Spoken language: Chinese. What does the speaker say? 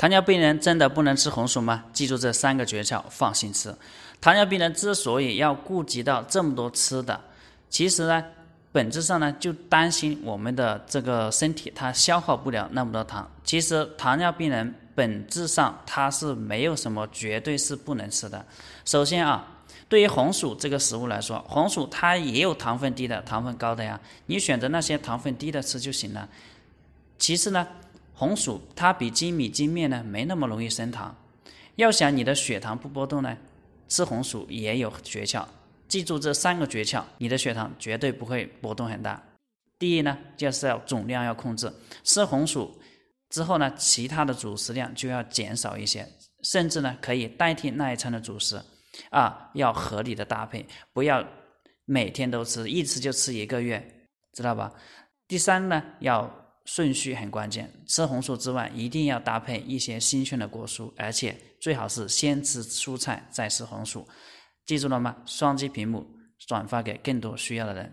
糖尿病人真的不能吃红薯吗？记住这三个诀窍，放心吃。糖尿病人之所以要顾及到这么多吃的，其实呢，本质上呢就担心我们的这个身体它消耗不了那么多糖。其实糖尿病人本质上它是没有什么绝对是不能吃的。首先啊，对于红薯这个食物来说，红薯它也有糖分低的、糖分高的呀，你选择那些糖分低的吃就行了。其次呢。红薯它比精米精面呢没那么容易升糖，要想你的血糖不波动呢，吃红薯也有诀窍。记住这三个诀窍，你的血糖绝对不会波动很大。第一呢，就是要总量要控制，吃红薯之后呢，其他的主食量就要减少一些，甚至呢可以代替那一餐的主食，啊，要合理的搭配，不要每天都吃，一吃就吃一个月，知道吧？第三呢，要。顺序很关键，吃红薯之外，一定要搭配一些新鲜的果蔬，而且最好是先吃蔬菜再吃红薯。记住了吗？双击屏幕，转发给更多需要的人。